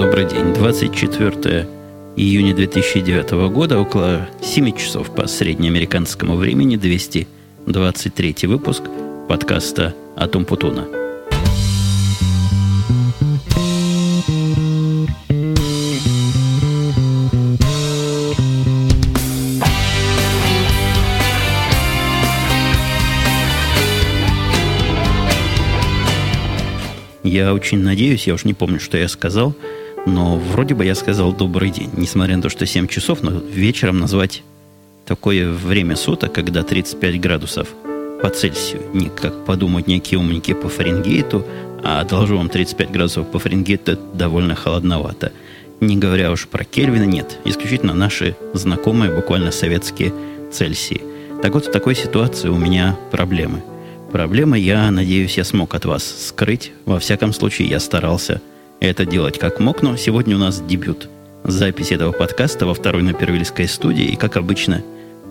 добрый день. 24 июня 2009 года, около 7 часов по среднеамериканскому времени, 223 выпуск подкаста «Атом Путуна». Я очень надеюсь, я уж не помню, что я сказал, но вроде бы я сказал добрый день, несмотря на то, что 7 часов, но вечером назвать такое время суток, когда 35 градусов по Цельсию, не как подумать некие умники по Фаренгейту, а должу вам 35 градусов по Фаренгейту, это довольно холодновато. Не говоря уж про Кельвина, нет, исключительно наши знакомые, буквально советские Цельсии. Так вот, в такой ситуации у меня проблемы – Проблема, я надеюсь, я смог от вас скрыть. Во всяком случае, я старался это делать как мог, но сегодня у нас дебют. Запись этого подкаста во второй на Первильской студии. И, как обычно,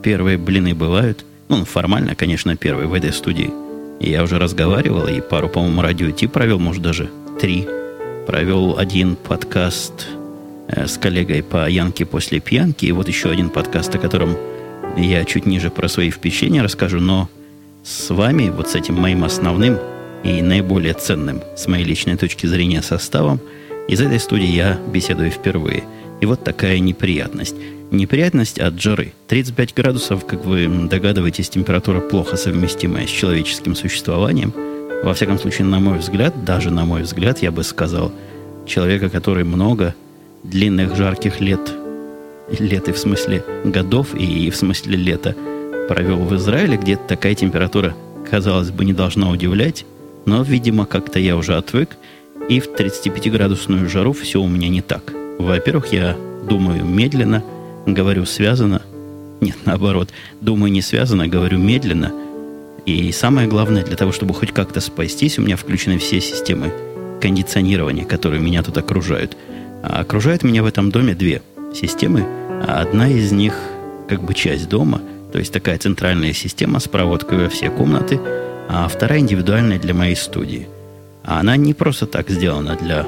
первые блины бывают. Ну, формально, конечно, первые в этой студии. И я уже разговаривал, и пару, по-моему, радио Ти провел, может, даже три. Провел один подкаст э, с коллегой по Янке после пьянки, и вот еще один подкаст, о котором я чуть ниже про свои впечатления расскажу, но с вами, вот с этим моим основным и наиболее ценным, с моей личной точки зрения, составом, из этой студии я беседую впервые. И вот такая неприятность. Неприятность от жары. 35 градусов, как вы догадываетесь, температура плохо совместимая с человеческим существованием. Во всяком случае, на мой взгляд, даже на мой взгляд, я бы сказал, человека, который много длинных жарких лет, лет и в смысле годов, и в смысле лета – провел в Израиле, где такая температура, казалось бы, не должна удивлять, но, видимо, как-то я уже отвык, и в 35-градусную жару все у меня не так. Во-первых, я думаю медленно, говорю связано, нет, наоборот, думаю не связано, говорю медленно, и самое главное, для того, чтобы хоть как-то спастись, у меня включены все системы кондиционирования, которые меня тут окружают. А окружают меня в этом доме две системы. А одна из них как бы часть дома – то есть такая центральная система с проводкой во все комнаты, а вторая индивидуальная для моей студии. А она не просто так сделана для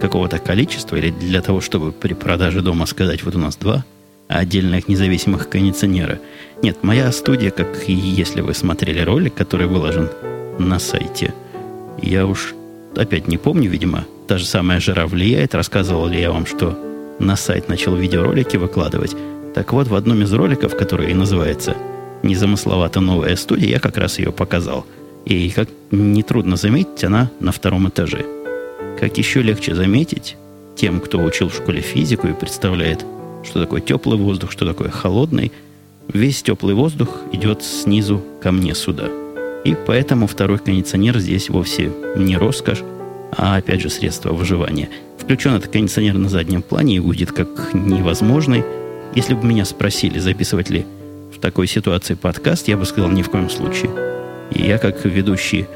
какого-то количества или для того, чтобы при продаже дома сказать, вот у нас два отдельных независимых кондиционера. Нет, моя студия, как и если вы смотрели ролик, который выложен на сайте, я уж опять не помню, видимо, та же самая жара влияет. Рассказывал ли я вам, что на сайт начал видеоролики выкладывать. Так вот, в одном из роликов, который и называется «Незамысловато новая студия», я как раз ее показал. И, как нетрудно заметить, она на втором этаже. Как еще легче заметить, тем, кто учил в школе физику и представляет, что такое теплый воздух, что такое холодный, весь теплый воздух идет снизу ко мне сюда. И поэтому второй кондиционер здесь вовсе не роскошь, а опять же средство выживания. Включен этот кондиционер на заднем плане и будет как невозможный – если бы меня спросили, записывать ли в такой ситуации подкаст, я бы сказал ни в коем случае. И я, как ведущий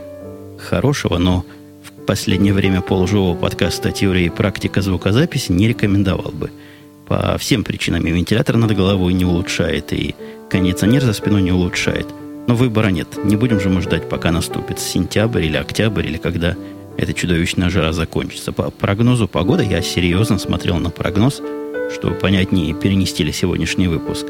хорошего, но в последнее время полуживого подкаста «Теория и практика звукозаписи» не рекомендовал бы. По всем причинам и вентилятор над головой не улучшает, и кондиционер за спиной не улучшает. Но выбора нет. Не будем же мы ждать, пока наступит сентябрь или октябрь, или когда эта чудовищная жара закончится. По прогнозу погоды я серьезно смотрел на прогноз – чтобы понятнее перенести ли сегодняшний выпуск.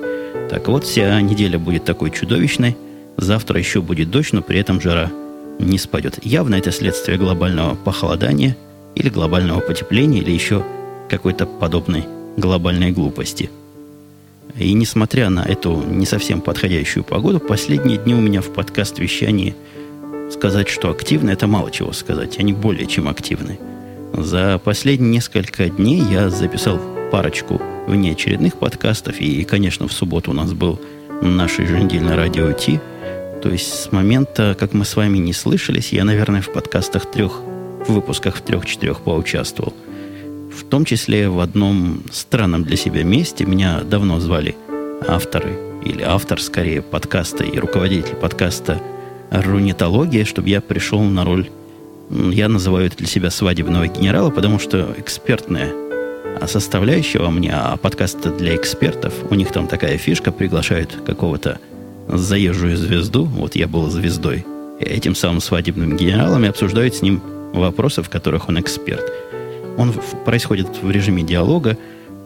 Так вот, вся неделя будет такой чудовищной. Завтра еще будет дождь, но при этом жара не спадет. Явно это следствие глобального похолодания или глобального потепления, или еще какой-то подобной глобальной глупости. И несмотря на эту не совсем подходящую погоду, последние дни у меня в подкаст-вещании сказать, что активно, это мало чего сказать. Они более чем активны. За последние несколько дней я записал парочку внеочередных подкастов. И, конечно, в субботу у нас был наш еженедельный радио Ти. То есть с момента, как мы с вами не слышались, я, наверное, в подкастах трех, в выпусках в трех-четырех поучаствовал. В том числе в одном странном для себя месте меня давно звали авторы, или автор, скорее, подкаста и руководитель подкаста «Рунетология», чтобы я пришел на роль, я называю это для себя свадебного генерала, потому что экспертная а составляющего мне, а подкаст для экспертов, у них там такая фишка, приглашают какого-то заезжую звезду, вот я был звездой, и этим самым свадебным генералом и обсуждают с ним вопросы, в которых он эксперт. Он происходит в режиме диалога,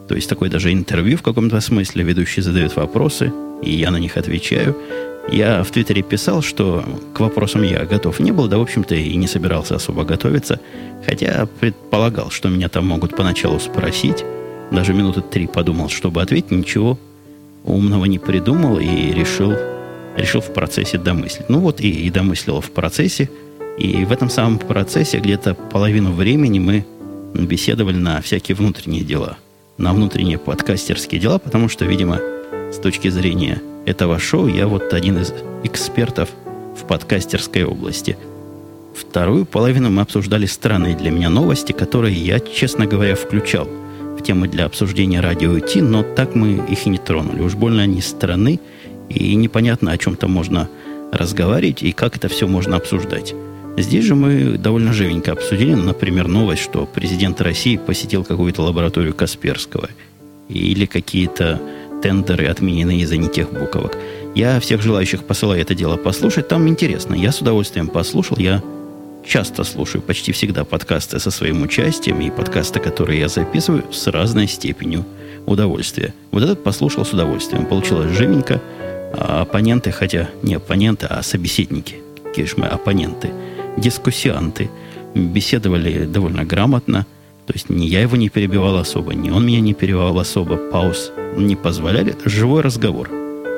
то есть такое даже интервью в каком-то смысле. Ведущий задает вопросы, и я на них отвечаю. Я в Твиттере писал, что к вопросам я готов не был, да, в общем-то, и не собирался особо готовиться, хотя предполагал, что меня там могут поначалу спросить. Даже минуты три подумал, чтобы ответить, ничего умного не придумал и решил, решил в процессе домыслить. Ну вот и, и домыслил в процессе. И в этом самом процессе где-то половину времени мы беседовали на всякие внутренние дела. На внутренние подкастерские дела, потому что, видимо, с точки зрения этого шоу я вот один из экспертов в подкастерской области. Вторую половину мы обсуждали странные для меня новости, которые я, честно говоря, включал – темы для обсуждения радио идти, но так мы их и не тронули. Уж больно они страны, и непонятно, о чем то можно разговаривать и как это все можно обсуждать. Здесь же мы довольно живенько обсудили, например, новость, что президент России посетил какую-то лабораторию Касперского или какие-то тендеры отменены из-за не тех буковок. Я всех желающих посылаю это дело послушать. Там интересно. Я с удовольствием послушал. Я часто слушаю, почти всегда подкасты со своим участием и подкасты, которые я записываю, с разной степенью удовольствия. Вот этот послушал с удовольствием. Получилось живенько. А оппоненты, хотя не оппоненты, а собеседники, какие же оппоненты, дискуссианты, беседовали довольно грамотно. То есть ни я его не перебивал особо, ни он меня не перебивал особо, пауз не позволяли. Живой разговор.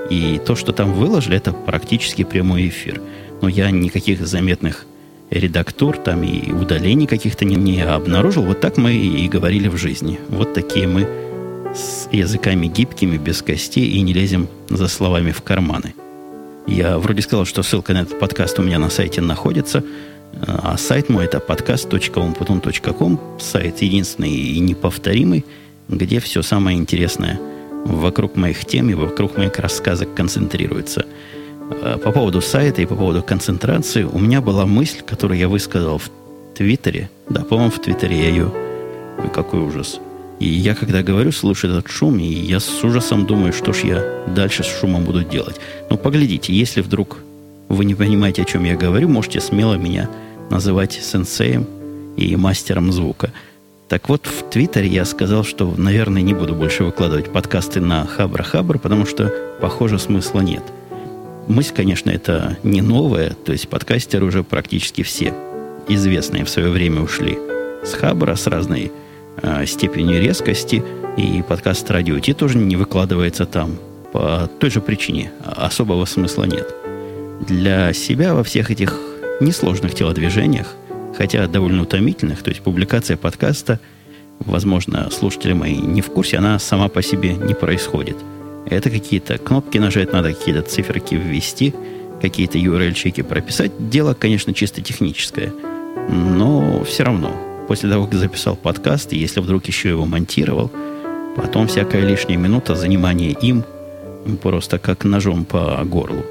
И то, что там выложили, это практически прямой эфир. Но я никаких заметных редактур там и удалений каких-то не, не обнаружил. Вот так мы и говорили в жизни. Вот такие мы с языками гибкими, без костей и не лезем за словами в карманы. Я вроде сказал, что ссылка на этот подкаст у меня на сайте находится, а сайт мой это podcast.umputun.com, сайт единственный и неповторимый, где все самое интересное вокруг моих тем и вокруг моих рассказок концентрируется – Э, по поводу сайта и по поводу концентрации у меня была мысль, которую я высказал в Твиттере. Да, по-моему, в Твиттере я ее... Ой, какой ужас. И я, когда говорю, слушаю этот шум, и я с ужасом думаю, что ж я дальше с шумом буду делать. Но поглядите, если вдруг вы не понимаете, о чем я говорю, можете смело меня называть сенсеем и мастером звука. Так вот, в Твиттере я сказал, что, наверное, не буду больше выкладывать подкасты на Хабр-Хабр, потому что, похоже, смысла нет – Мысль, конечно, это не новая, то есть подкастеры уже практически все известные в свое время ушли с Хабра с разной э, степенью резкости, и подкаст Радио Ти тоже не выкладывается там по той же причине. Особого смысла нет. Для себя во всех этих несложных телодвижениях, хотя довольно утомительных, то есть публикация подкаста, возможно, слушатели мои не в курсе, она сама по себе не происходит – это какие-то кнопки нажать, надо какие-то циферки ввести, какие-то URL-чеки прописать. Дело, конечно, чисто техническое. Но все равно, после того, как записал подкаст, и если вдруг еще его монтировал, потом всякая лишняя минута занимания им просто как ножом по горлу.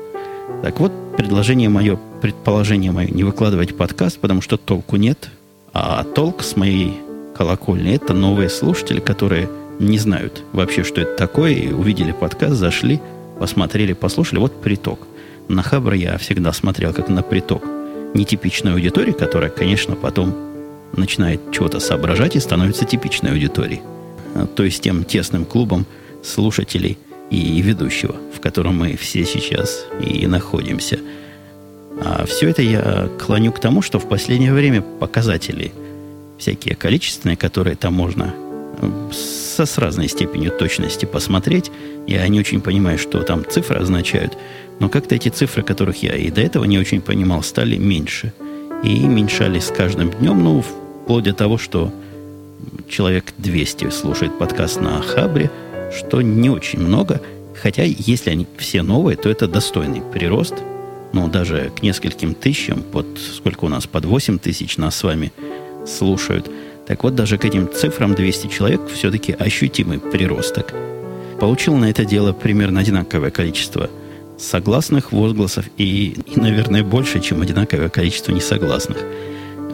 Так вот, предложение мое, предположение мое, не выкладывать подкаст, потому что толку нет, а толк с моей колокольни – это новые слушатели, которые – не знают вообще, что это такое, и увидели подкаст, зашли, посмотрели, послушали. Вот приток. На Хабр я всегда смотрел как на приток нетипичной аудитории, которая, конечно, потом начинает чего-то соображать и становится типичной аудиторией. То есть тем тесным клубом слушателей и ведущего, в котором мы все сейчас и находимся. А все это я клоню к тому, что в последнее время показатели всякие количественные, которые там можно со, с разной степенью точности посмотреть. Я не очень понимаю, что там цифры означают, но как-то эти цифры, которых я и до этого не очень понимал, стали меньше. И меньшали с каждым днем, ну, вплоть до того, что человек 200 слушает подкаст на Хабре, что не очень много, хотя если они все новые, то это достойный прирост, но даже к нескольким тысячам, под сколько у нас, под 8 тысяч нас с вами слушают – так вот, даже к этим цифрам 200 человек все-таки ощутимый приросток. Получил на это дело примерно одинаковое количество согласных возгласов и, и, наверное, больше, чем одинаковое количество несогласных.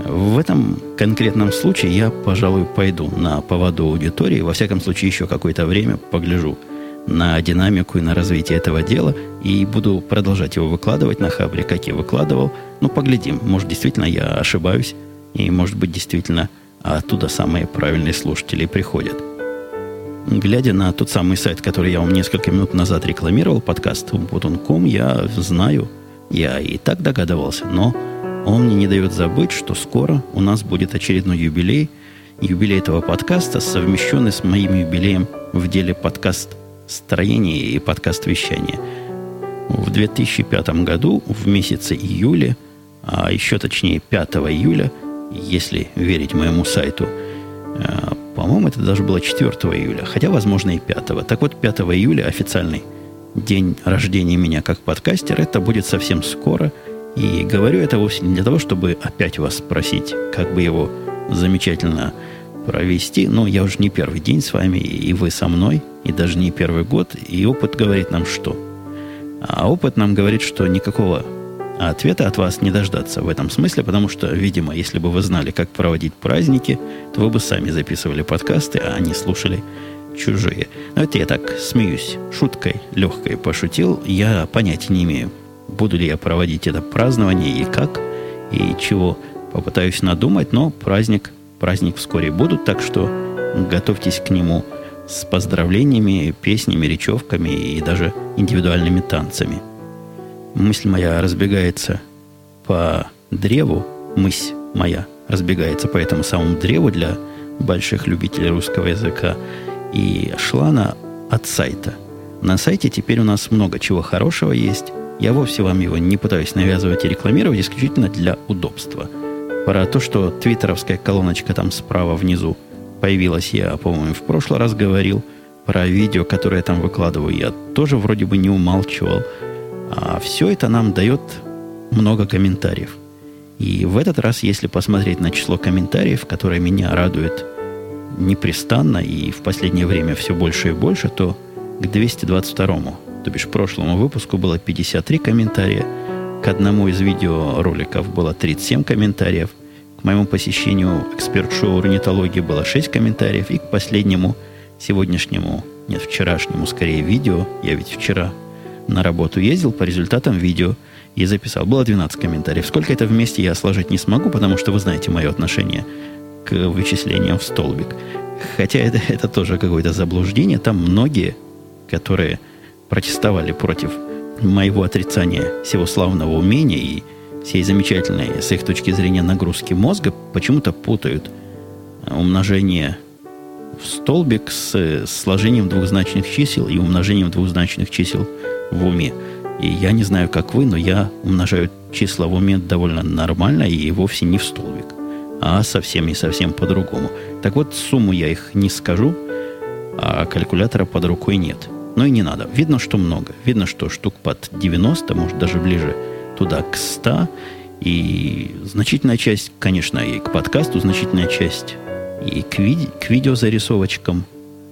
В этом конкретном случае я, пожалуй, пойду на поводу аудитории. Во всяком случае, еще какое-то время погляжу на динамику и на развитие этого дела и буду продолжать его выкладывать на Хабре, как я выкладывал. Ну, поглядим. Может, действительно я ошибаюсь, и, может быть, действительно оттуда самые правильные слушатели приходят. Глядя на тот самый сайт, который я вам несколько минут назад рекламировал, подкаст Ubuntu.com, я знаю, я и так догадывался, но он мне не дает забыть, что скоро у нас будет очередной юбилей, юбилей этого подкаста, совмещенный с моим юбилеем в деле подкаст строения и подкаст вещания. В 2005 году, в месяце июля, а еще точнее 5 июля, если верить моему сайту, э, по-моему, это даже было 4 июля, хотя, возможно, и 5. Так вот, 5 июля официальный день рождения меня как подкастер, это будет совсем скоро. И говорю это вовсе не для того, чтобы опять вас спросить, как бы его замечательно провести. Но я уже не первый день с вами, и вы со мной, и даже не первый год. И опыт говорит нам что? А опыт нам говорит, что никакого ответа от вас не дождаться в этом смысле, потому что, видимо, если бы вы знали, как проводить праздники, то вы бы сами записывали подкасты, а не слушали чужие. Но это я так смеюсь, шуткой легкой пошутил. Я понятия не имею, буду ли я проводить это празднование и как, и чего попытаюсь надумать, но праздник, праздник вскоре будут, так что готовьтесь к нему с поздравлениями, песнями, речевками и даже индивидуальными танцами. Мысль моя разбегается по древу, мысль моя разбегается по этому самому древу для больших любителей русского языка. И шла она от сайта. На сайте теперь у нас много чего хорошего есть. Я вовсе вам его не пытаюсь навязывать и рекламировать исключительно для удобства. Про то, что твиттеровская колоночка там справа внизу появилась, я, по-моему, в прошлый раз говорил. Про видео, которое я там выкладываю, я тоже вроде бы не умалчивал. А все это нам дает много комментариев. И в этот раз, если посмотреть на число комментариев, которое меня радует непрестанно и в последнее время все больше и больше, то к 222-му, то бишь прошлому выпуску было 53 комментария, к одному из видеороликов было 37 комментариев, к моему посещению эксперт-шоу орнитологии было 6 комментариев, и к последнему сегодняшнему, нет, вчерашнему скорее видео, я ведь вчера на работу ездил по результатам видео и записал. Было 12 комментариев. Сколько это вместе я сложить не смогу, потому что вы знаете мое отношение к вычислениям в столбик. Хотя это, это тоже какое-то заблуждение. Там многие, которые протестовали против моего отрицания всего славного умения и всей замечательной, с их точки зрения, нагрузки мозга, почему-то путают умножение в столбик с сложением двухзначных чисел и умножением двухзначных чисел в уме. И я не знаю, как вы, но я умножаю числа в уме довольно нормально и вовсе не в столбик, а совсем и совсем по-другому. Так вот, сумму я их не скажу, а калькулятора под рукой нет. Но и не надо. Видно, что много. Видно, что штук под 90, может, даже ближе туда к 100. И значительная часть, конечно, и к подкасту, значительная часть и к, ви- к видеозарисовочкам,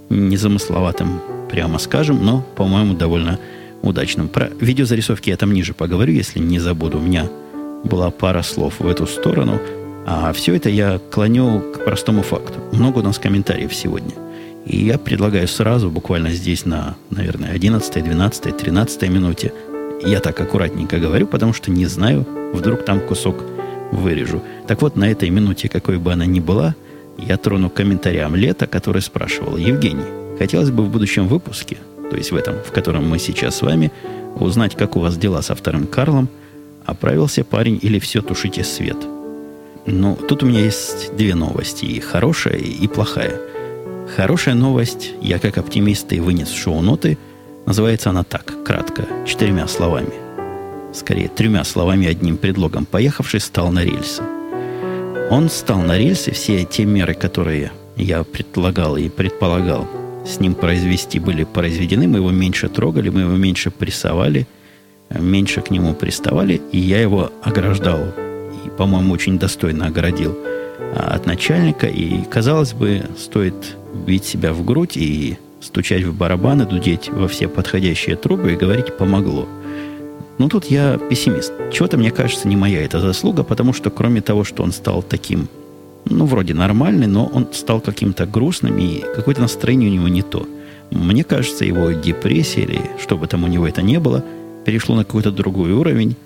незамысловатым, прямо скажем, но, по-моему, довольно удачным. Про видеозарисовки я там ниже поговорю, если не забуду. У меня была пара слов в эту сторону. А все это я клоню к простому факту. Много у нас комментариев сегодня. И я предлагаю сразу, буквально здесь на, наверное, 11, 12, 13 минуте, я так аккуратненько говорю, потому что не знаю, вдруг там кусок вырежу. Так вот, на этой минуте, какой бы она ни была, я трону комментариям лета, который спрашивал Евгений. Хотелось бы в будущем выпуске то есть в этом, в котором мы сейчас с вами, узнать, как у вас дела со вторым Карлом, оправился парень или все тушите свет. Ну, тут у меня есть две новости, и хорошая, и плохая. Хорошая новость, я как оптимист и вынес шоу-ноты, называется она так, кратко, четырьмя словами. Скорее, тремя словами, одним предлогом. Поехавший стал на рельсы. Он стал на рельсы, все те меры, которые я предлагал и предполагал с ним произвести, были произведены. Мы его меньше трогали, мы его меньше прессовали, меньше к нему приставали. И я его ограждал, и, по-моему, очень достойно оградил а, от начальника. И, казалось бы, стоит бить себя в грудь и стучать в барабаны, дудеть во все подходящие трубы и говорить «помогло». Ну, тут я пессимист. Чего-то, мне кажется, не моя эта заслуга, потому что кроме того, что он стал таким ну, вроде нормальный, но он стал каким-то грустным, и какое-то настроение у него не то. Мне кажется, его депрессия, или что бы там у него это не было, перешло на какой-то другой уровень,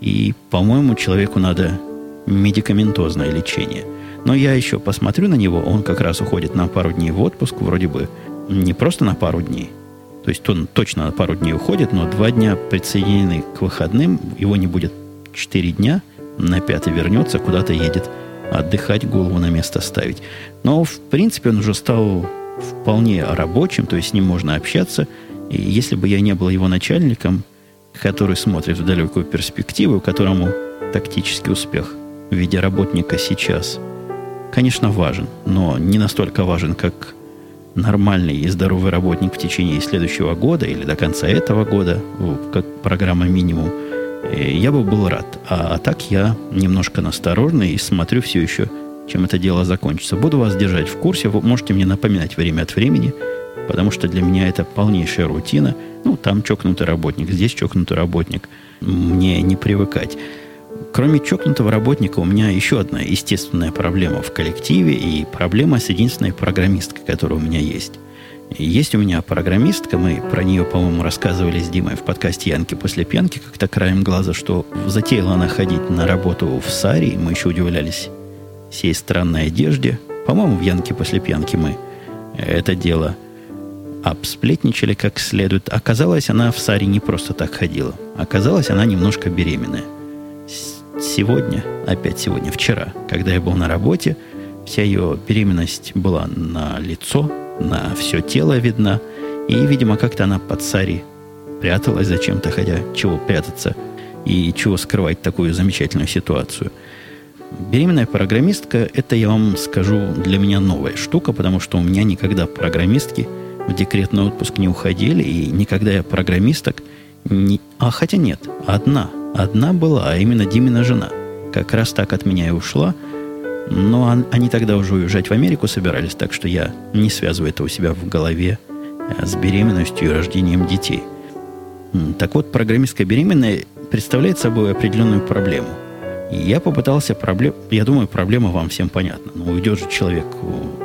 и, по-моему, человеку надо медикаментозное лечение. Но я еще посмотрю на него, он как раз уходит на пару дней в отпуск, вроде бы не просто на пару дней. То есть он точно на пару дней уходит, но два дня присоединены к выходным, его не будет четыре дня, на пятый вернется, куда-то едет отдыхать, голову на место ставить. Но, в принципе, он уже стал вполне рабочим, то есть с ним можно общаться. И если бы я не был его начальником, который смотрит в далекую перспективу, которому тактический успех в виде работника сейчас, конечно, важен, но не настолько важен, как нормальный и здоровый работник в течение следующего года или до конца этого года, как программа минимум, э, я бы был рад. А, а так я немножко насторожный и смотрю все еще, чем это дело закончится. Буду вас держать в курсе, вы можете мне напоминать время от времени, потому что для меня это полнейшая рутина. Ну, там чокнутый работник, здесь чокнутый работник. Мне не привыкать. Кроме чокнутого работника, у меня еще одна естественная проблема в коллективе и проблема с единственной программисткой, которая у меня есть. Есть у меня программистка, мы про нее, по-моему, рассказывали с Димой в подкасте «Янки после пьянки», как-то краем глаза, что затеяла она ходить на работу в Саре, мы еще удивлялись всей странной одежде. По-моему, в «Янке после пьянки» мы это дело обсплетничали как следует. Оказалось, она в Саре не просто так ходила. Оказалось, она немножко беременная сегодня, опять сегодня, вчера, когда я был на работе, вся ее беременность была на лицо, на все тело видна. И, видимо, как-то она под сари пряталась зачем-то, хотя чего прятаться и чего скрывать такую замечательную ситуацию. Беременная программистка, это, я вам скажу, для меня новая штука, потому что у меня никогда программистки в декретный отпуск не уходили, и никогда я программисток не... А хотя нет, одна – Одна была, а именно Димина жена. Как раз так от меня и ушла. Но они тогда уже уезжать в Америку собирались, так что я не связываю это у себя в голове э, с беременностью и рождением детей. Так вот, программистская беременная представляет собой определенную проблему. Я попытался проблем... Я думаю, проблема вам всем понятна. Ну, уйдет же человек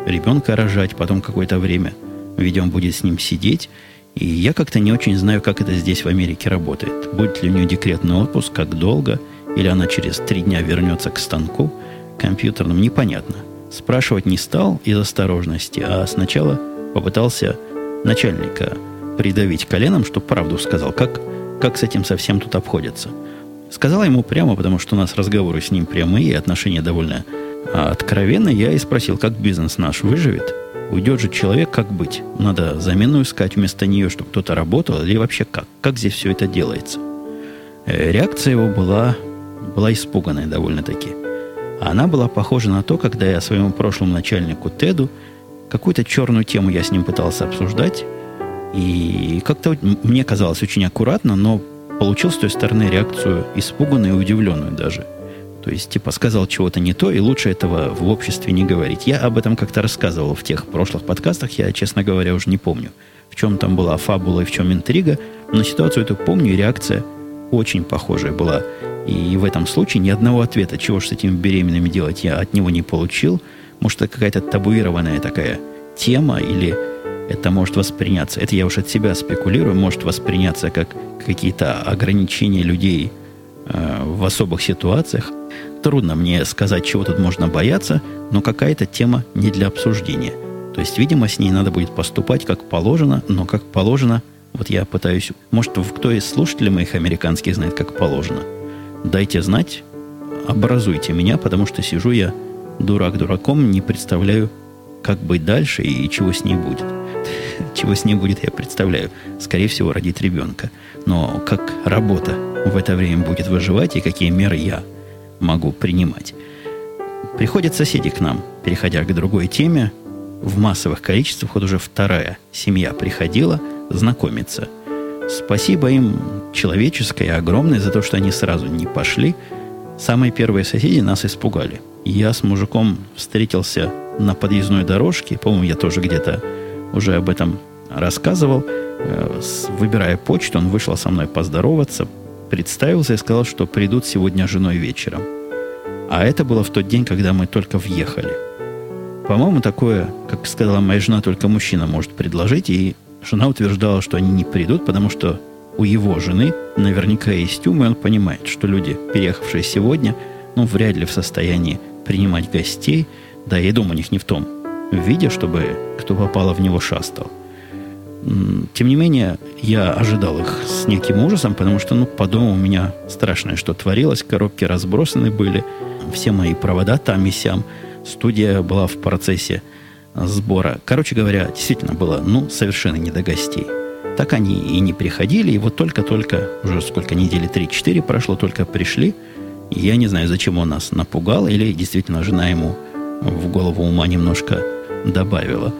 ребенка рожать, потом какое-то время, видимо, будет с ним сидеть, и я как-то не очень знаю, как это здесь в Америке работает. Будет ли у нее декретный отпуск, как долго, или она через три дня вернется к станку компьютерному, непонятно. Спрашивать не стал из осторожности, а сначала попытался начальника придавить коленом, чтобы правду сказал, как, как с этим совсем тут обходятся. Сказала ему прямо, потому что у нас разговоры с ним прямые, и отношения довольно а, откровенные. Я и спросил, как бизнес наш выживет – Уйдет же человек, как быть? Надо замену искать вместо нее, чтобы кто-то работал, или вообще как? Как здесь все это делается? Э, реакция его была, была испуганная довольно-таки. Она была похожа на то, когда я своему прошлому начальнику Теду какую-то черную тему я с ним пытался обсуждать, и как-то мне казалось очень аккуратно, но получил с той стороны реакцию испуганную и удивленную даже – то есть, типа, сказал чего-то не то, и лучше этого в обществе не говорить. Я об этом как-то рассказывал в тех прошлых подкастах, я, честно говоря, уже не помню, в чем там была фабула и в чем интрига, но ситуацию эту помню, и реакция очень похожая была. И в этом случае ни одного ответа, чего же с этими беременными делать, я от него не получил. Может, это какая-то табуированная такая тема, или это может восприняться, это я уж от себя спекулирую, может восприняться как какие-то ограничения людей э, в особых ситуациях. Трудно мне сказать, чего тут можно бояться, но какая-то тема не для обсуждения. То есть, видимо, с ней надо будет поступать как положено, но как положено, вот я пытаюсь... Может, кто из слушателей моих американских знает, как положено? Дайте знать, образуйте меня, потому что сижу я дурак дураком, не представляю, как быть дальше и чего с ней будет. Чего с ней будет, я представляю. Скорее всего, родить ребенка. Но как работа в это время будет выживать и какие меры я могу принимать. Приходят соседи к нам, переходя к другой теме, в массовых количествах, вот уже вторая семья приходила знакомиться. Спасибо им человеческое огромное за то, что они сразу не пошли. Самые первые соседи нас испугали. Я с мужиком встретился на подъездной дорожке, по-моему, я тоже где-то уже об этом рассказывал. Э, выбирая почту, он вышел со мной поздороваться, представился и сказал, что придут сегодня женой вечером. А это было в тот день, когда мы только въехали. По-моему, такое, как сказала моя жена, только мужчина может предложить. И жена утверждала, что они не придут, потому что у его жены наверняка есть ум, и он понимает, что люди, переехавшие сегодня, ну, вряд ли в состоянии принимать гостей, Да и дом у них не в том виде, чтобы кто попало в него шастал. Тем не менее, я ожидал их с неким ужасом, потому что, ну, по дому у меня страшное что творилось. Коробки разбросаны были, все мои провода там и сям. Студия была в процессе сбора. Короче говоря, действительно было, ну, совершенно не до гостей. Так они и не приходили, и вот только-только, уже сколько недели, 3-4 прошло, только пришли. Я не знаю, зачем он нас напугал, или действительно жена ему в голову ума немножко добавила.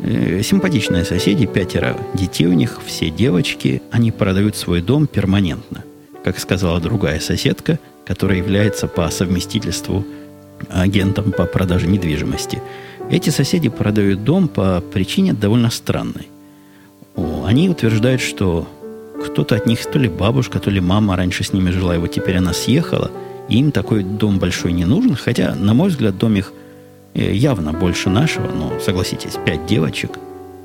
Э, симпатичные соседи, пятеро детей у них, все девочки, они продают свой дом перманентно. Как сказала другая соседка, которая является по совместительству агентом по продаже недвижимости. Эти соседи продают дом по причине довольно странной. Они утверждают, что кто-то от них, то ли бабушка, то ли мама раньше с ними жила, и вот теперь она съехала, и им такой дом большой не нужен, хотя, на мой взгляд, дом их явно больше нашего, но, согласитесь, пять девочек,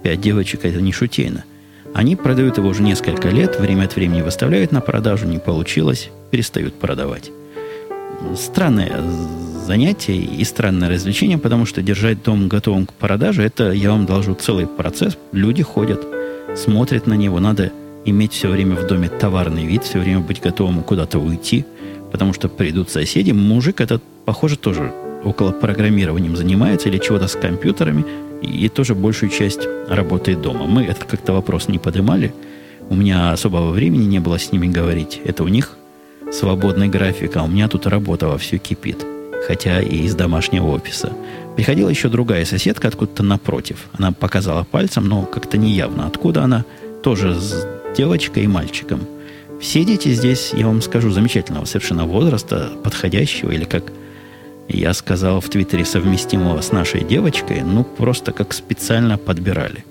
пять девочек это не шутейно. Они продают его уже несколько лет, время от времени выставляют на продажу, не получилось, перестают продавать. Странное занятие и странное развлечение, потому что держать дом готовым к продаже, это, я вам должу, целый процесс. Люди ходят, смотрят на него, надо иметь все время в доме товарный вид, все время быть готовым куда-то уйти, потому что придут соседи. Мужик этот, похоже, тоже около программированием занимается или чего-то с компьютерами, и тоже большую часть работает дома. Мы этот как-то вопрос не поднимали. У меня особого времени не было с ними говорить. Это у них свободный график, а у меня тут работа во все кипит. Хотя и из домашнего офиса. Приходила еще другая соседка откуда-то напротив. Она показала пальцем, но как-то неявно. Откуда она? Тоже с девочкой и мальчиком. Все дети здесь, я вам скажу, замечательного совершенно возраста, подходящего, или как я сказал в Твиттере совместимого с нашей девочкой, ну, просто как специально подбирали.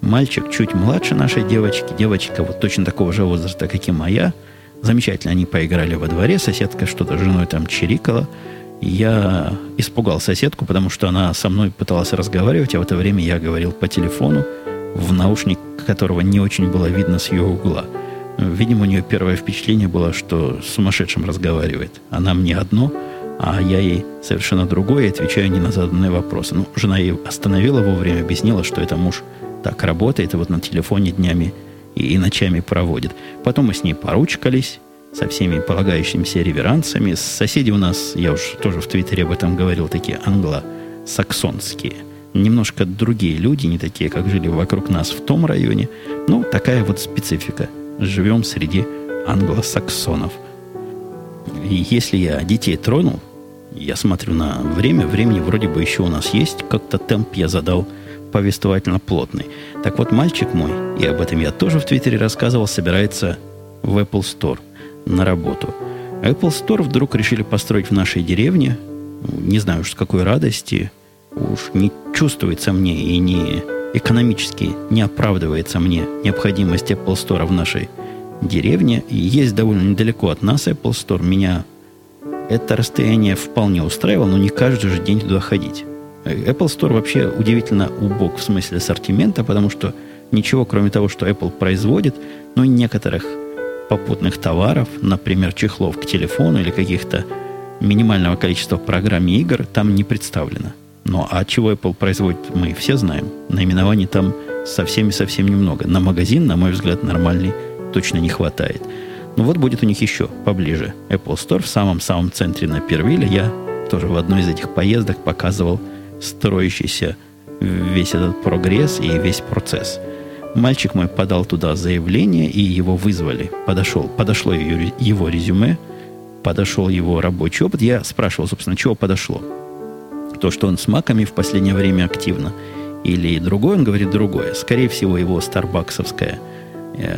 Мальчик чуть младше нашей девочки, девочка вот точно такого же возраста, как и моя. Замечательно они поиграли во дворе, соседка что-то с женой там чирикала. Я испугал соседку, потому что она со мной пыталась разговаривать, а в это время я говорил по телефону, в наушник которого не очень было видно с ее угла. Видимо, у нее первое впечатление было, что сумасшедшим разговаривает. Она мне одно – а я ей совершенно другое, отвечаю не на заданные вопросы. Ну, жена ее остановила вовремя, объяснила, что это муж так работает, и вот на телефоне днями и, и ночами проводит. Потом мы с ней поручкались со всеми полагающимися реверансами. Соседи у нас, я уж тоже в Твиттере об этом говорил, такие англосаксонские. Немножко другие люди, не такие, как жили вокруг нас в том районе. Ну, такая вот специфика. Живем среди англосаксонов – и если я детей тронул, я смотрю на время, времени вроде бы еще у нас есть, как-то темп я задал повествовательно плотный. Так вот, мальчик мой, и об этом я тоже в Твиттере рассказывал, собирается в Apple Store на работу. Apple Store вдруг решили построить в нашей деревне. Не знаю уж с какой радости. Уж не чувствуется мне и не экономически не оправдывается мне необходимость Apple Store в нашей деревне. И есть довольно недалеко от нас Apple Store. Меня это расстояние вполне устраивало, но не каждый же день туда ходить. Apple Store вообще удивительно убог в смысле ассортимента, потому что ничего, кроме того, что Apple производит, но и некоторых попутных товаров, например, чехлов к телефону или каких-то минимального количества программ и игр там не представлено. Но а чего Apple производит, мы все знаем. Наименований там совсем и совсем немного. На магазин, на мой взгляд, нормальный точно не хватает. Ну вот будет у них еще поближе. Apple Store в самом-самом центре на Первиле. Я тоже в одной из этих поездок показывал строящийся весь этот прогресс и весь процесс. Мальчик мой подал туда заявление, и его вызвали. Подошел, подошло его резюме, подошел его рабочий опыт. Я спрашивал, собственно, чего подошло. То, что он с маками в последнее время активно, или другое, он говорит другое. Скорее всего, его старбаксовская –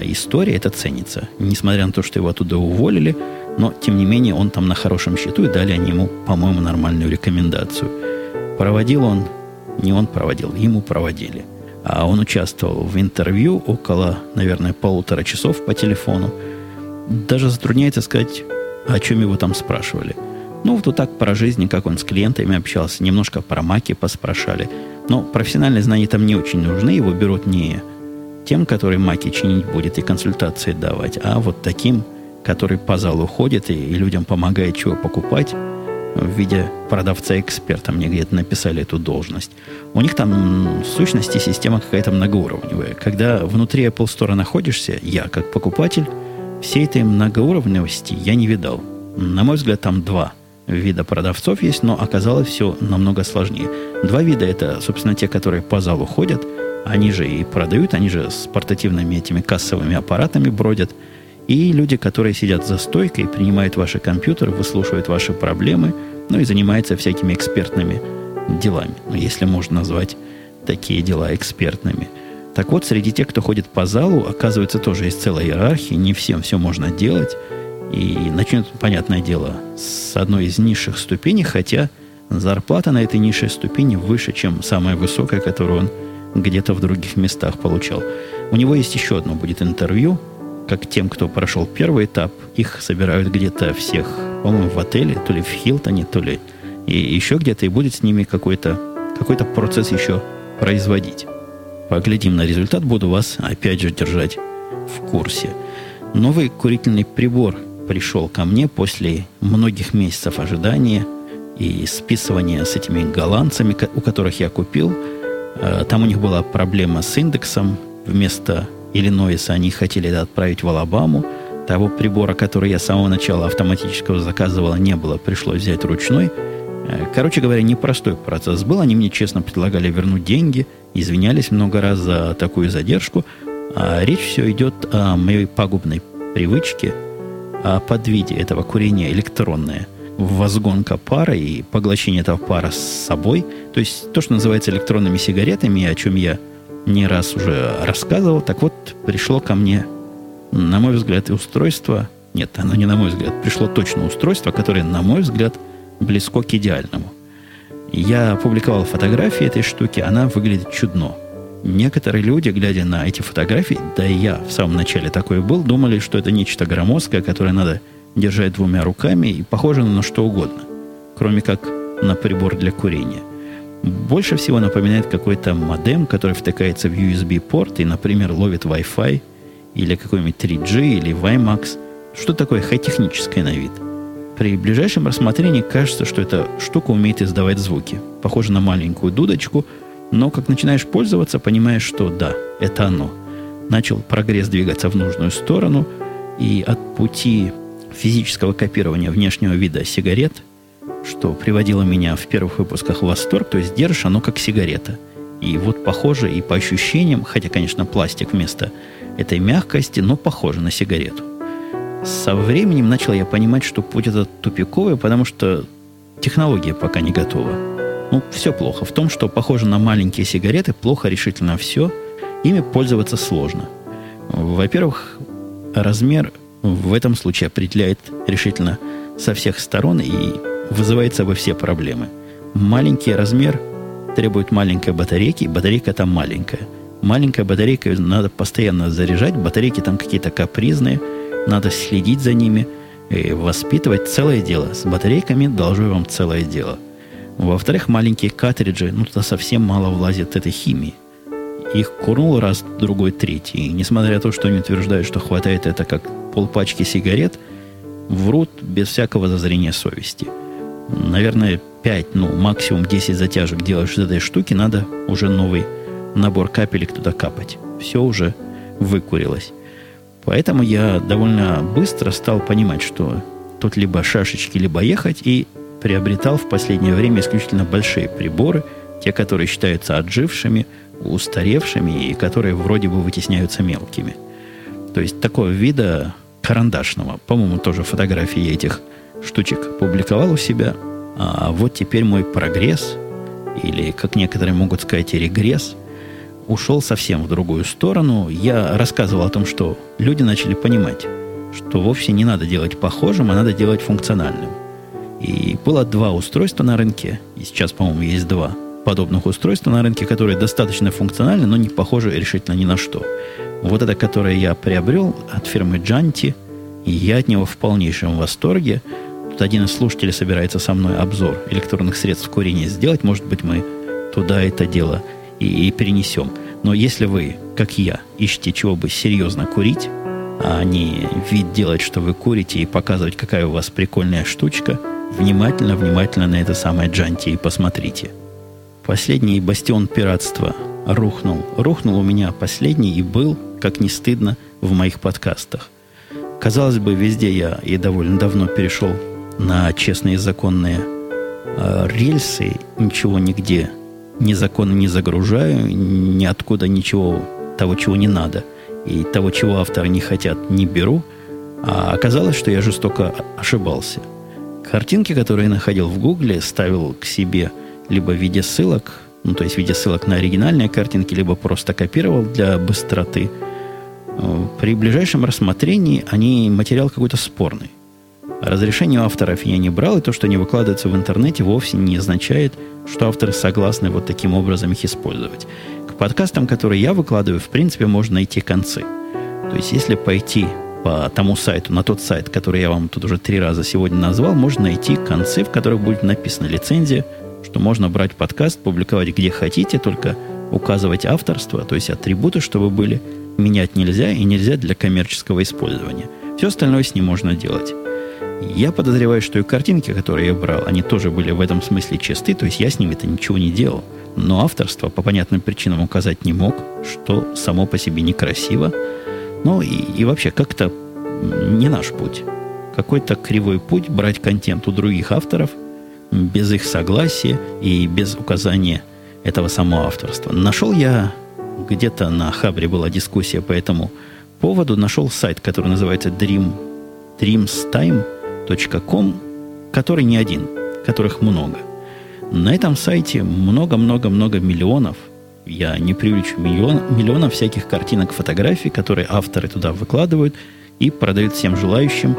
история, это ценится. Несмотря на то, что его оттуда уволили, но, тем не менее, он там на хорошем счету, и дали они ему, по-моему, нормальную рекомендацию. Проводил он, не он проводил, ему проводили. А он участвовал в интервью около, наверное, полутора часов по телефону. Даже затрудняется сказать, о чем его там спрашивали. Ну, вот так про жизнь, как он с клиентами общался, немножко про маки поспрашали. Но профессиональные знания там не очень нужны, его берут не тем, который маки чинить будет и консультации давать, а вот таким, который по залу ходит и, и людям помогает чего покупать, в виде продавца-эксперта. Мне где-то написали эту должность. У них там в сущности система какая-то многоуровневая. Когда внутри Apple Store находишься, я как покупатель, всей этой многоуровневости я не видал. На мой взгляд, там два вида продавцов есть, но оказалось все намного сложнее. Два вида это, собственно, те, которые по залу ходят. Они же и продают, они же с портативными этими кассовыми аппаратами бродят – и люди, которые сидят за стойкой, принимают ваши компьютеры, выслушивают ваши проблемы, ну и занимаются всякими экспертными делами. Ну, если можно назвать такие дела экспертными. Так вот, среди тех, кто ходит по залу, оказывается, тоже есть целая иерархия, не всем все можно делать. И начнет, понятное дело, с одной из низших ступеней, хотя зарплата на этой низшей ступени выше, чем самая высокая, которую он где-то в других местах получал. У него есть еще одно будет интервью, как тем, кто прошел первый этап, их собирают где-то всех, по-моему, в отеле, то ли в Хилтоне, то ли и еще где-то, и будет с ними какой-то какой процесс еще производить. Поглядим на результат, буду вас опять же держать в курсе. Новый курительный прибор пришел ко мне после многих месяцев ожидания и списывания с этими голландцами, у которых я купил. Э, там у них была проблема с индексом. Вместо Иллинойса они хотели это отправить в Алабаму. Того прибора, который я с самого начала автоматического заказывала, не было. Пришлось взять ручной. Э, короче говоря, непростой процесс был. Они мне честно предлагали вернуть деньги, извинялись много раз за такую задержку. А речь все идет о моей пагубной привычке, о подвиде этого курения электронное. Возгонка пара и поглощение этого пара с собой. То есть то, что называется электронными сигаретами, о чем я не раз уже рассказывал. Так вот, пришло ко мне, на мой взгляд, устройство, нет, оно не на мой взгляд, пришло точно устройство, которое, на мой взгляд, близко к идеальному. Я опубликовал фотографии этой штуки, она выглядит чудно. Некоторые люди, глядя на эти фотографии, да и я в самом начале такой был, думали, что это нечто громоздкое, которое надо держать двумя руками и похоже на что угодно, кроме как на прибор для курения – больше всего напоминает какой-то модем, который втыкается в USB-порт и, например, ловит Wi-Fi или какой-нибудь 3G или WiMAX. Что такое хай-техническое на вид? При ближайшем рассмотрении кажется, что эта штука умеет издавать звуки. Похоже на маленькую дудочку, но как начинаешь пользоваться, понимаешь, что да, это оно. Начал прогресс двигаться в нужную сторону, и от пути физического копирования внешнего вида сигарет – что приводило меня в первых выпусках в восторг, то есть держишь оно как сигарета. И вот похоже и по ощущениям, хотя, конечно, пластик вместо этой мягкости, но похоже на сигарету. Со временем начал я понимать, что путь этот тупиковый, потому что технология пока не готова. Ну, все плохо. В том, что похоже на маленькие сигареты, плохо решительно все. Ими пользоваться сложно. Во-первых, размер в этом случае определяет решительно со всех сторон, и вызывает собой все проблемы. Маленький размер требует маленькой батарейки, батарейка там маленькая. Маленькая батарейка надо постоянно заряжать, батарейки там какие-то капризные, надо следить за ними, и воспитывать целое дело. С батарейками должу вам целое дело. Во-вторых, маленькие картриджи, ну, туда совсем мало влазит этой химии. Их курнул раз, другой, третий. И несмотря на то, что они утверждают, что хватает это как полпачки сигарет, врут без всякого зазрения совести – наверное, 5, ну, максимум 10 затяжек делаешь из этой штуки, надо уже новый набор капелек туда капать. Все уже выкурилось. Поэтому я довольно быстро стал понимать, что тут либо шашечки, либо ехать, и приобретал в последнее время исключительно большие приборы, те, которые считаются отжившими, устаревшими и которые вроде бы вытесняются мелкими. То есть такого вида карандашного. По-моему, тоже фотографии этих штучек публиковал у себя. А вот теперь мой прогресс, или, как некоторые могут сказать, регресс, ушел совсем в другую сторону. Я рассказывал о том, что люди начали понимать, что вовсе не надо делать похожим, а надо делать функциональным. И было два устройства на рынке, и сейчас, по-моему, есть два подобных устройства на рынке, которые достаточно функциональны, но не похожи решительно ни на что. Вот это, которое я приобрел от фирмы Janti, и я от него в полнейшем восторге – Тут один из слушателей собирается со мной обзор электронных средств курения сделать. Может быть, мы туда это дело и, и перенесем. Но если вы, как я, ищете чего бы серьезно курить, а не вид делать, что вы курите, и показывать, какая у вас прикольная штучка, внимательно-внимательно на это самое Джанти и посмотрите. Последний бастион пиратства рухнул. Рухнул у меня последний и был, как не стыдно, в моих подкастах. Казалось бы, везде я и довольно давно перешел на честные законные э, рельсы, ничего нигде незаконно не загружаю, ниоткуда ничего того, чего не надо, и того, чего авторы не хотят, не беру. А оказалось, что я жестоко ошибался. Картинки, которые я находил в Гугле, ставил к себе либо в виде ссылок, ну, то есть в виде ссылок на оригинальные картинки, либо просто копировал для быстроты. Э, при ближайшем рассмотрении они материал какой-то спорный. Разрешение авторов я не брал, и то, что они выкладываются в интернете, вовсе не означает, что авторы согласны вот таким образом их использовать. К подкастам, которые я выкладываю, в принципе, можно найти концы. То есть, если пойти по тому сайту, на тот сайт, который я вам тут уже три раза сегодня назвал, можно найти концы, в которых будет написана лицензия, что можно брать подкаст, публиковать где хотите, только указывать авторство, то есть атрибуты, чтобы были, менять нельзя и нельзя для коммерческого использования. Все остальное с ним можно делать. Я подозреваю, что и картинки, которые я брал, они тоже были в этом смысле чисты, то есть я с ними-то ничего не делал. Но авторство по понятным причинам указать не мог, что само по себе некрасиво. Ну и, и вообще как-то не наш путь. Какой-то кривой путь брать контент у других авторов без их согласия и без указания этого самого авторства. Нашел я где-то на Хабре была дискуссия по этому поводу, нашел сайт, который называется Dream, Dreams Time – com, который не один, которых много. На этом сайте много-много-много миллионов, я не привлечу миллион, миллионов всяких картинок, фотографий, которые авторы туда выкладывают и продают всем желающим.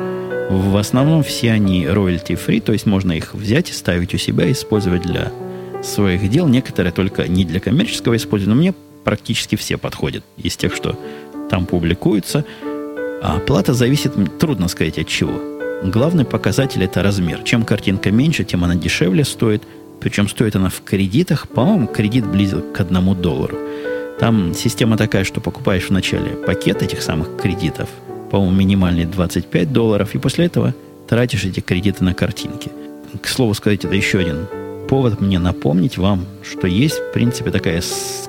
В основном все они royalty-free, то есть можно их взять и ставить у себя, использовать для своих дел. Некоторые только не для коммерческого использования, но мне практически все подходят из тех, что там публикуются. А оплата зависит, трудно сказать, от чего. Главный показатель это размер. Чем картинка меньше, тем она дешевле стоит. Причем стоит она в кредитах. По-моему, кредит близок к одному доллару. Там система такая, что покупаешь вначале пакет этих самых кредитов, по-моему, минимальный 25 долларов, и после этого тратишь эти кредиты на картинки. К слову сказать, это еще один повод мне напомнить вам, что есть, в принципе, такая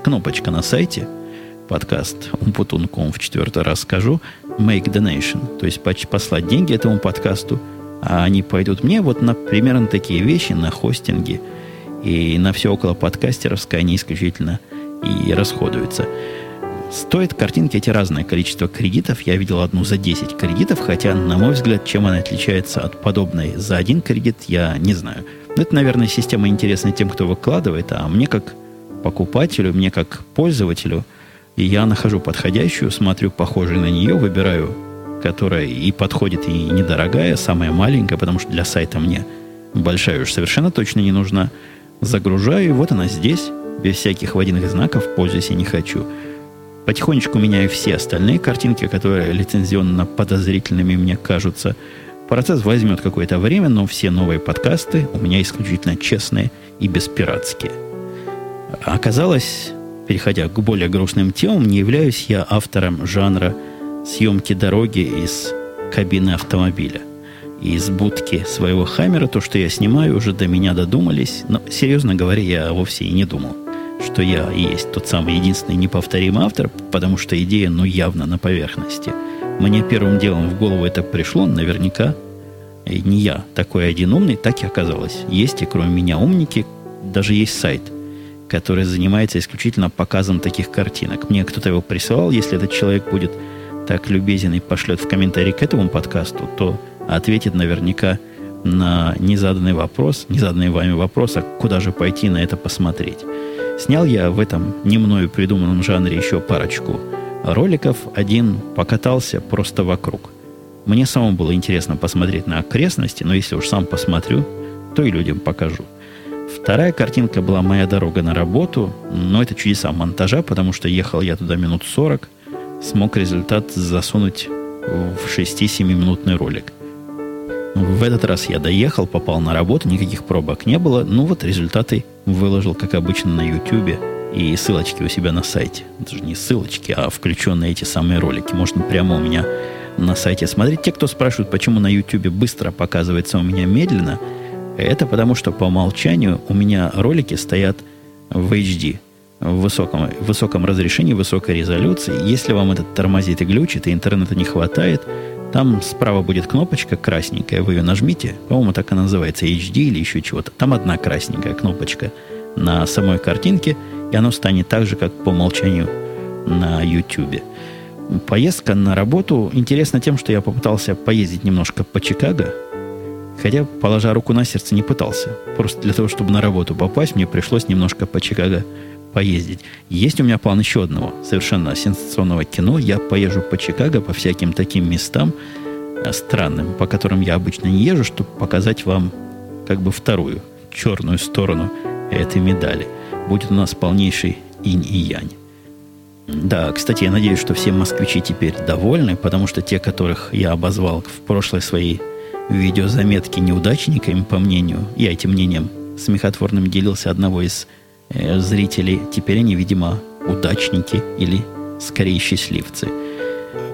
кнопочка на сайте, подкаст Умпутун.ком в четвертый раз скажу, make donation, то есть послать деньги этому подкасту, а они пойдут мне вот на примерно такие вещи, на хостинги и на все около подкастеровское они исключительно и расходуются. Стоят картинки эти разное количество кредитов. Я видел одну за 10 кредитов, хотя, на мой взгляд, чем она отличается от подобной за один кредит, я не знаю. Но это, наверное, система интересна тем, кто выкладывает, а мне как покупателю, мне как пользователю – и я нахожу подходящую, смотрю похожую на нее, выбираю, которая и подходит, и недорогая, самая маленькая, потому что для сайта мне большая уж совершенно точно не нужна. Загружаю, и вот она здесь, без всяких водяных знаков, пользуюсь и не хочу. Потихонечку меняю все остальные картинки, которые лицензионно подозрительными мне кажутся. Процесс возьмет какое-то время, но все новые подкасты у меня исключительно честные и беспиратские. Оказалось, переходя к более грустным темам, не являюсь я автором жанра съемки дороги из кабины автомобиля. Из будки своего хаммера то, что я снимаю, уже до меня додумались. Но, серьезно говоря, я вовсе и не думал, что я и есть тот самый единственный неповторимый автор, потому что идея, ну, явно на поверхности. Мне первым делом в голову это пришло, наверняка, и не я такой один умный, так и оказалось. Есть и кроме меня умники, даже есть сайт – который занимается исключительно показом таких картинок. Мне кто-то его присылал, если этот человек будет так любезен и пошлет в комментарий к этому подкасту, то ответит наверняка на незаданный вопрос, незаданный вами вопрос, а куда же пойти на это посмотреть. Снял я в этом не мною придуманном жанре еще парочку роликов. Один покатался просто вокруг. Мне самому было интересно посмотреть на окрестности, но если уж сам посмотрю, то и людям покажу – Вторая картинка была «Моя дорога на работу», но это чудеса монтажа, потому что ехал я туда минут 40, смог результат засунуть в 6-7-минутный ролик. В этот раз я доехал, попал на работу, никаких пробок не было. Ну вот результаты выложил, как обычно, на YouTube и ссылочки у себя на сайте. Даже не ссылочки, а включенные эти самые ролики. Можно прямо у меня на сайте смотреть. Те, кто спрашивают, почему на YouTube быстро показывается у меня медленно – Это потому, что по умолчанию у меня ролики стоят в HD, в высоком, в высоком разрешении, высокой резолюции. Если вам этот тормозит и глючит, и интернета не хватает, там справа будет кнопочка красненькая, вы ее нажмите, по-моему, так и называется, HD или еще чего-то. Там одна красненькая кнопочка на самой картинке, и оно станет так же, как по умолчанию на YouTube. Поездка на работу интересна тем, что я попытался поездить немножко по Чикаго, хотя, положа руку на сердце, не пытался. Просто для того, чтобы на работу попасть, мне пришлось немножко по Чикаго поездить. Есть у меня план еще одного совершенно сенсационного кино. Я поезжу по Чикаго, по всяким таким местам э, странным, по которым я обычно не езжу, чтобы показать вам как бы вторую, черную сторону этой медали. Будет у нас полнейший инь и янь. Да, кстати, я надеюсь, что все москвичи теперь довольны, потому что те, которых я обозвал в прошлой своей видеозаметке неудачниками, по мнению, я этим мнением смехотворным делился одного из зрителей, теперь они, видимо, удачники или скорее счастливцы.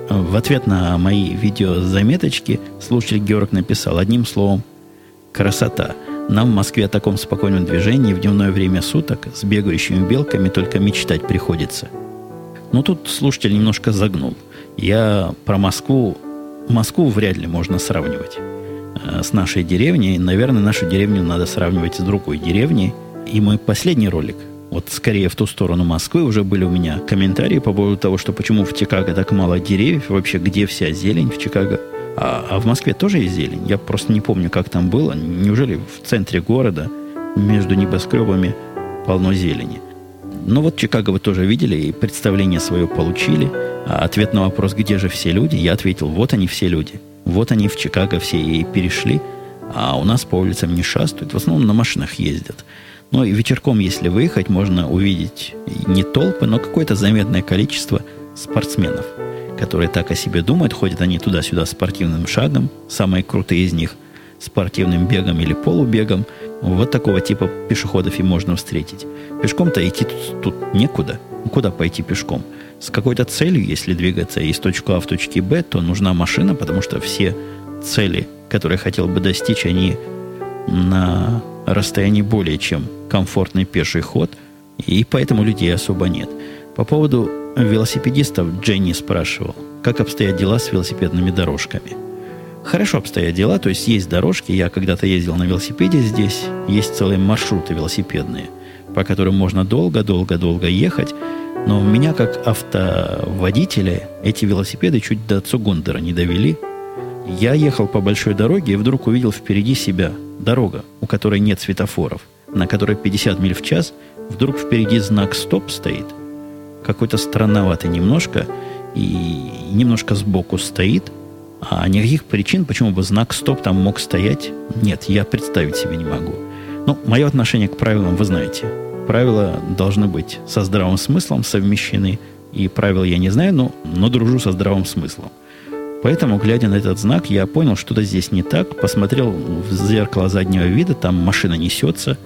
В ответ на мои видеозаметочки слушатель Георг написал одним словом «красота». Нам в Москве о таком спокойном движении в дневное время суток с бегающими белками только мечтать приходится – но тут слушатель немножко загнул. Я про Москву... Москву вряд ли можно сравнивать э, с нашей деревней. Наверное, нашу деревню надо сравнивать с другой деревней. И мой последний ролик, вот скорее в ту сторону Москвы, уже были у меня комментарии по поводу того, что почему в Чикаго так мало деревьев, вообще где вся зелень в Чикаго. А, а в Москве тоже есть зелень. Я просто не помню, как там было. Неужели в центре города между небоскребами полно зелени? Ну вот Чикаго вы тоже видели и представление свое получили. А ответ на вопрос, где же все люди, я ответил, вот они все люди. Вот они в Чикаго все и перешли. А у нас по улицам не шастают, в основном на машинах ездят. Ну и вечерком, если выехать, можно увидеть не толпы, но какое-то заметное количество спортсменов, которые так о себе думают, ходят они туда-сюда спортивным шагом, самые крутые из них спортивным бегом или полубегом – вот такого типа пешеходов и можно встретить. Пешком-то идти тут, тут некуда. Куда пойти пешком? С какой-то целью, если двигаться из точки А в точке Б, то нужна машина, потому что все цели, которые хотел бы достичь, они на расстоянии более чем комфортный пеший ход, и поэтому людей особо нет. По поводу велосипедистов Дженни спрашивал, как обстоят дела с велосипедными дорожками – Хорошо обстоят дела, то есть есть дорожки. Я когда-то ездил на велосипеде здесь. Есть целые маршруты велосипедные, по которым можно долго-долго-долго ехать. Но меня, как автоводителя, эти велосипеды чуть до Цугундера не довели. Я ехал по большой дороге и вдруг увидел впереди себя дорога, у которой нет светофоров, на которой 50 миль в час. Вдруг впереди знак «Стоп» стоит. Какой-то странноватый немножко. И немножко сбоку стоит – а никаких причин, почему бы знак «стоп» там мог стоять, нет, я представить себе не могу. Ну, мое отношение к правилам вы знаете. Правила должны быть со здравым смыслом совмещены. И правил я не знаю, но, но дружу со здравым смыслом. Поэтому, глядя на этот знак, я понял, что-то здесь не так. Посмотрел в зеркало заднего вида, там машина несется,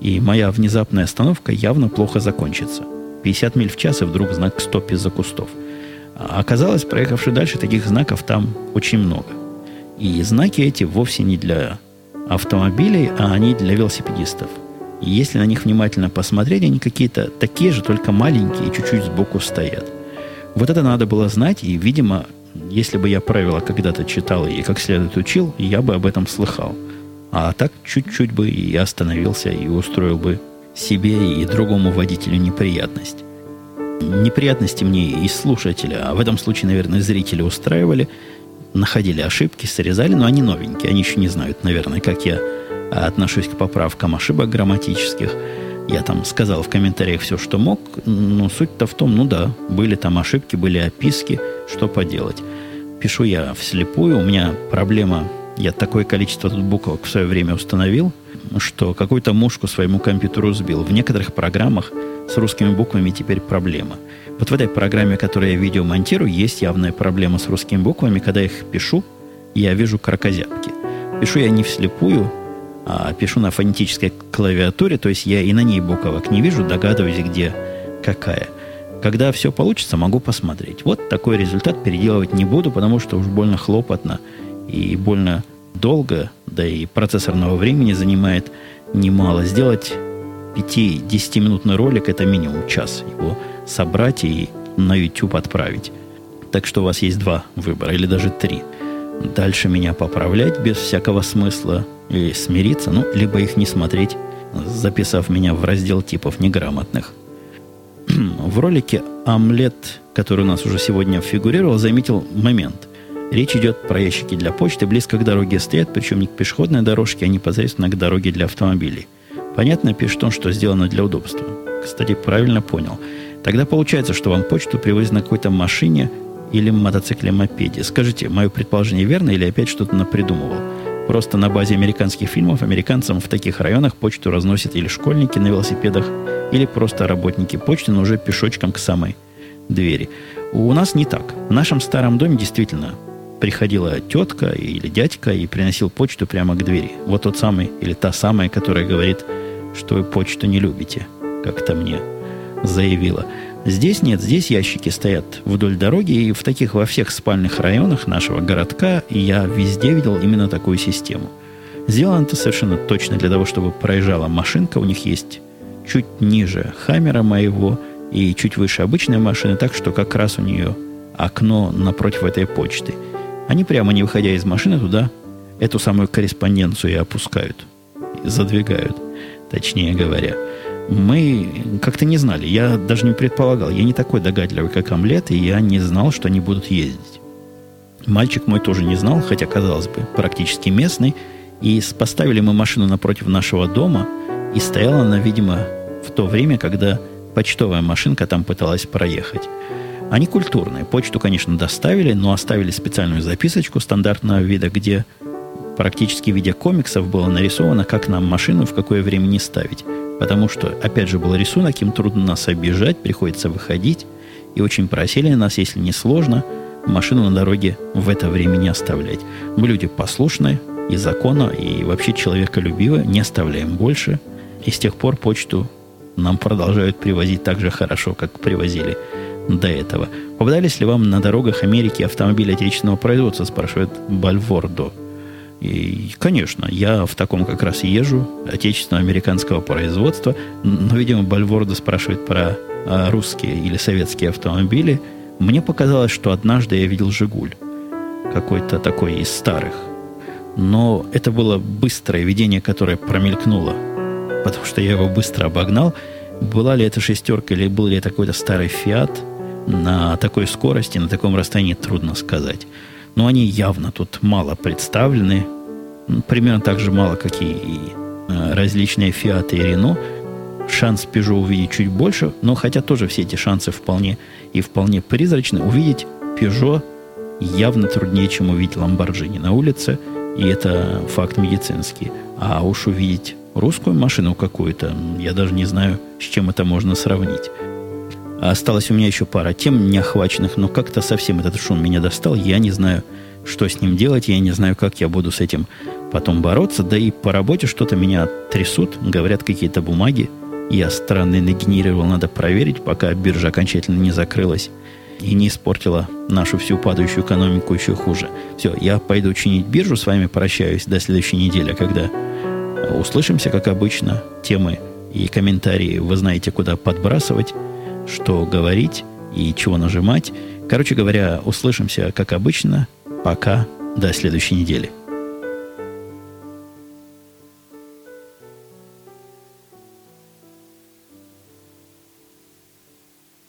и моя внезапная остановка явно плохо закончится. 50 миль в час, и вдруг знак «стоп» из-за кустов – а оказалось, проехавши дальше, таких знаков там очень много. И знаки эти вовсе не для автомобилей, а они для велосипедистов. И если на них внимательно посмотреть, они какие-то такие же, только маленькие чуть-чуть сбоку стоят. Вот это надо было знать, и, видимо, если бы я правила когда-то читал и как следует учил, я бы об этом слыхал. А так чуть-чуть бы и остановился, и устроил бы себе и другому водителю неприятность неприятности мне и слушателя, а в этом случае, наверное, зрители устраивали, находили ошибки, срезали, но они новенькие, они еще не знают, наверное, как я отношусь к поправкам ошибок грамматических. Я там сказал в комментариях все, что мог, но суть-то в том, ну да, были там ошибки, были описки, что поделать. Пишу я вслепую, у меня проблема, я такое количество тут буквок в свое время установил, что какую-то мушку своему компьютеру сбил. В некоторых программах с русскими буквами теперь проблема. Вот в этой программе, которую я видео монтирую, есть явная проблема с русскими буквами. Когда я их пишу, я вижу кракозябки. Пишу я не вслепую, а пишу на фонетической клавиатуре, то есть я и на ней буквок не вижу, догадываюсь, где какая. Когда все получится, могу посмотреть. Вот такой результат переделывать не буду, потому что уж больно хлопотно и больно долго да и процессорного времени занимает немало. Сделать 5-10-минутный ролик – это минимум час. Его собрать и на YouTube отправить. Так что у вас есть два выбора, или даже три. Дальше меня поправлять без всякого смысла или смириться, ну, либо их не смотреть, записав меня в раздел типов неграмотных. В ролике «Омлет», который у нас уже сегодня фигурировал, заметил момент. Речь идет про ящики для почты, близко к дороге стоят, причем не к пешеходной дорожке, а непосредственно к дороге для автомобилей. Понятно, пишет он, что сделано для удобства. Кстати, правильно понял. Тогда получается, что вам почту привозят на какой-то машине или мотоцикле-мопеде. Скажите, мое предположение верно или опять что-то напридумывал? Просто на базе американских фильмов американцам в таких районах почту разносят или школьники на велосипедах, или просто работники почты, но уже пешочком к самой двери. У нас не так. В нашем старом доме действительно приходила тетка или дядька и приносил почту прямо к двери. Вот тот самый или та самая, которая говорит, что вы почту не любите, как-то мне заявила. Здесь нет, здесь ящики стоят вдоль дороги, и в таких во всех спальных районах нашего городка я везде видел именно такую систему. Сделано это совершенно точно для того, чтобы проезжала машинка. У них есть чуть ниже хаммера моего и чуть выше обычной машины, так что как раз у нее окно напротив этой почты. Они прямо не выходя из машины туда эту самую корреспонденцию и опускают, и задвигают, точнее говоря. Мы как-то не знали, я даже не предполагал, я не такой догадливый, как омлет, и я не знал, что они будут ездить. Мальчик мой тоже не знал, хотя, казалось бы, практически местный, и поставили мы машину напротив нашего дома – и стояла она, видимо, в то время, когда почтовая машинка там пыталась проехать. Они культурные. Почту, конечно, доставили, но оставили специальную записочку стандартного вида, где практически в виде комиксов было нарисовано, как нам машину в какое время не ставить. Потому что, опять же, был рисунок, им трудно нас обижать, приходится выходить. И очень просили нас, если не сложно, машину на дороге в это время не оставлять. Мы люди послушные и закона, и вообще человеколюбивые, не оставляем больше – и с тех пор почту нам продолжают привозить так же хорошо, как привозили до этого. Попадались ли вам на дорогах Америки автомобили отечественного производства, спрашивает Бальвордо. И, конечно, я в таком как раз езжу, отечественного американского производства, но, видимо, Бальвордо спрашивает про а, русские или советские автомобили. Мне показалось, что однажды я видел «Жигуль», какой-то такой из старых. Но это было быстрое видение, которое промелькнуло потому что я его быстро обогнал. Была ли это шестерка или был ли это какой-то старый фиат на такой скорости, на таком расстоянии, трудно сказать. Но они явно тут мало представлены. Примерно так же мало, как и э, различные фиаты и Рено. Шанс Peugeot увидеть чуть больше, но хотя тоже все эти шансы вполне и вполне призрачны. Увидеть Peugeot явно труднее, чем увидеть Lamborghini на улице, и это факт медицинский. А уж увидеть русскую машину какую-то. Я даже не знаю, с чем это можно сравнить. А осталась у меня еще пара тем неохваченных, но как-то совсем этот шум меня достал. Я не знаю, что с ним делать, я не знаю, как я буду с этим потом бороться. Да и по работе что-то меня трясут, говорят какие-то бумаги. Я странно нагенерировал, надо проверить, пока биржа окончательно не закрылась и не испортила нашу всю падающую экономику еще хуже. Все, я пойду чинить биржу, с вами прощаюсь до следующей недели, когда Услышимся, как обычно. Темы и комментарии вы знаете, куда подбрасывать, что говорить и чего нажимать. Короче говоря, услышимся, как обычно. Пока. До следующей недели.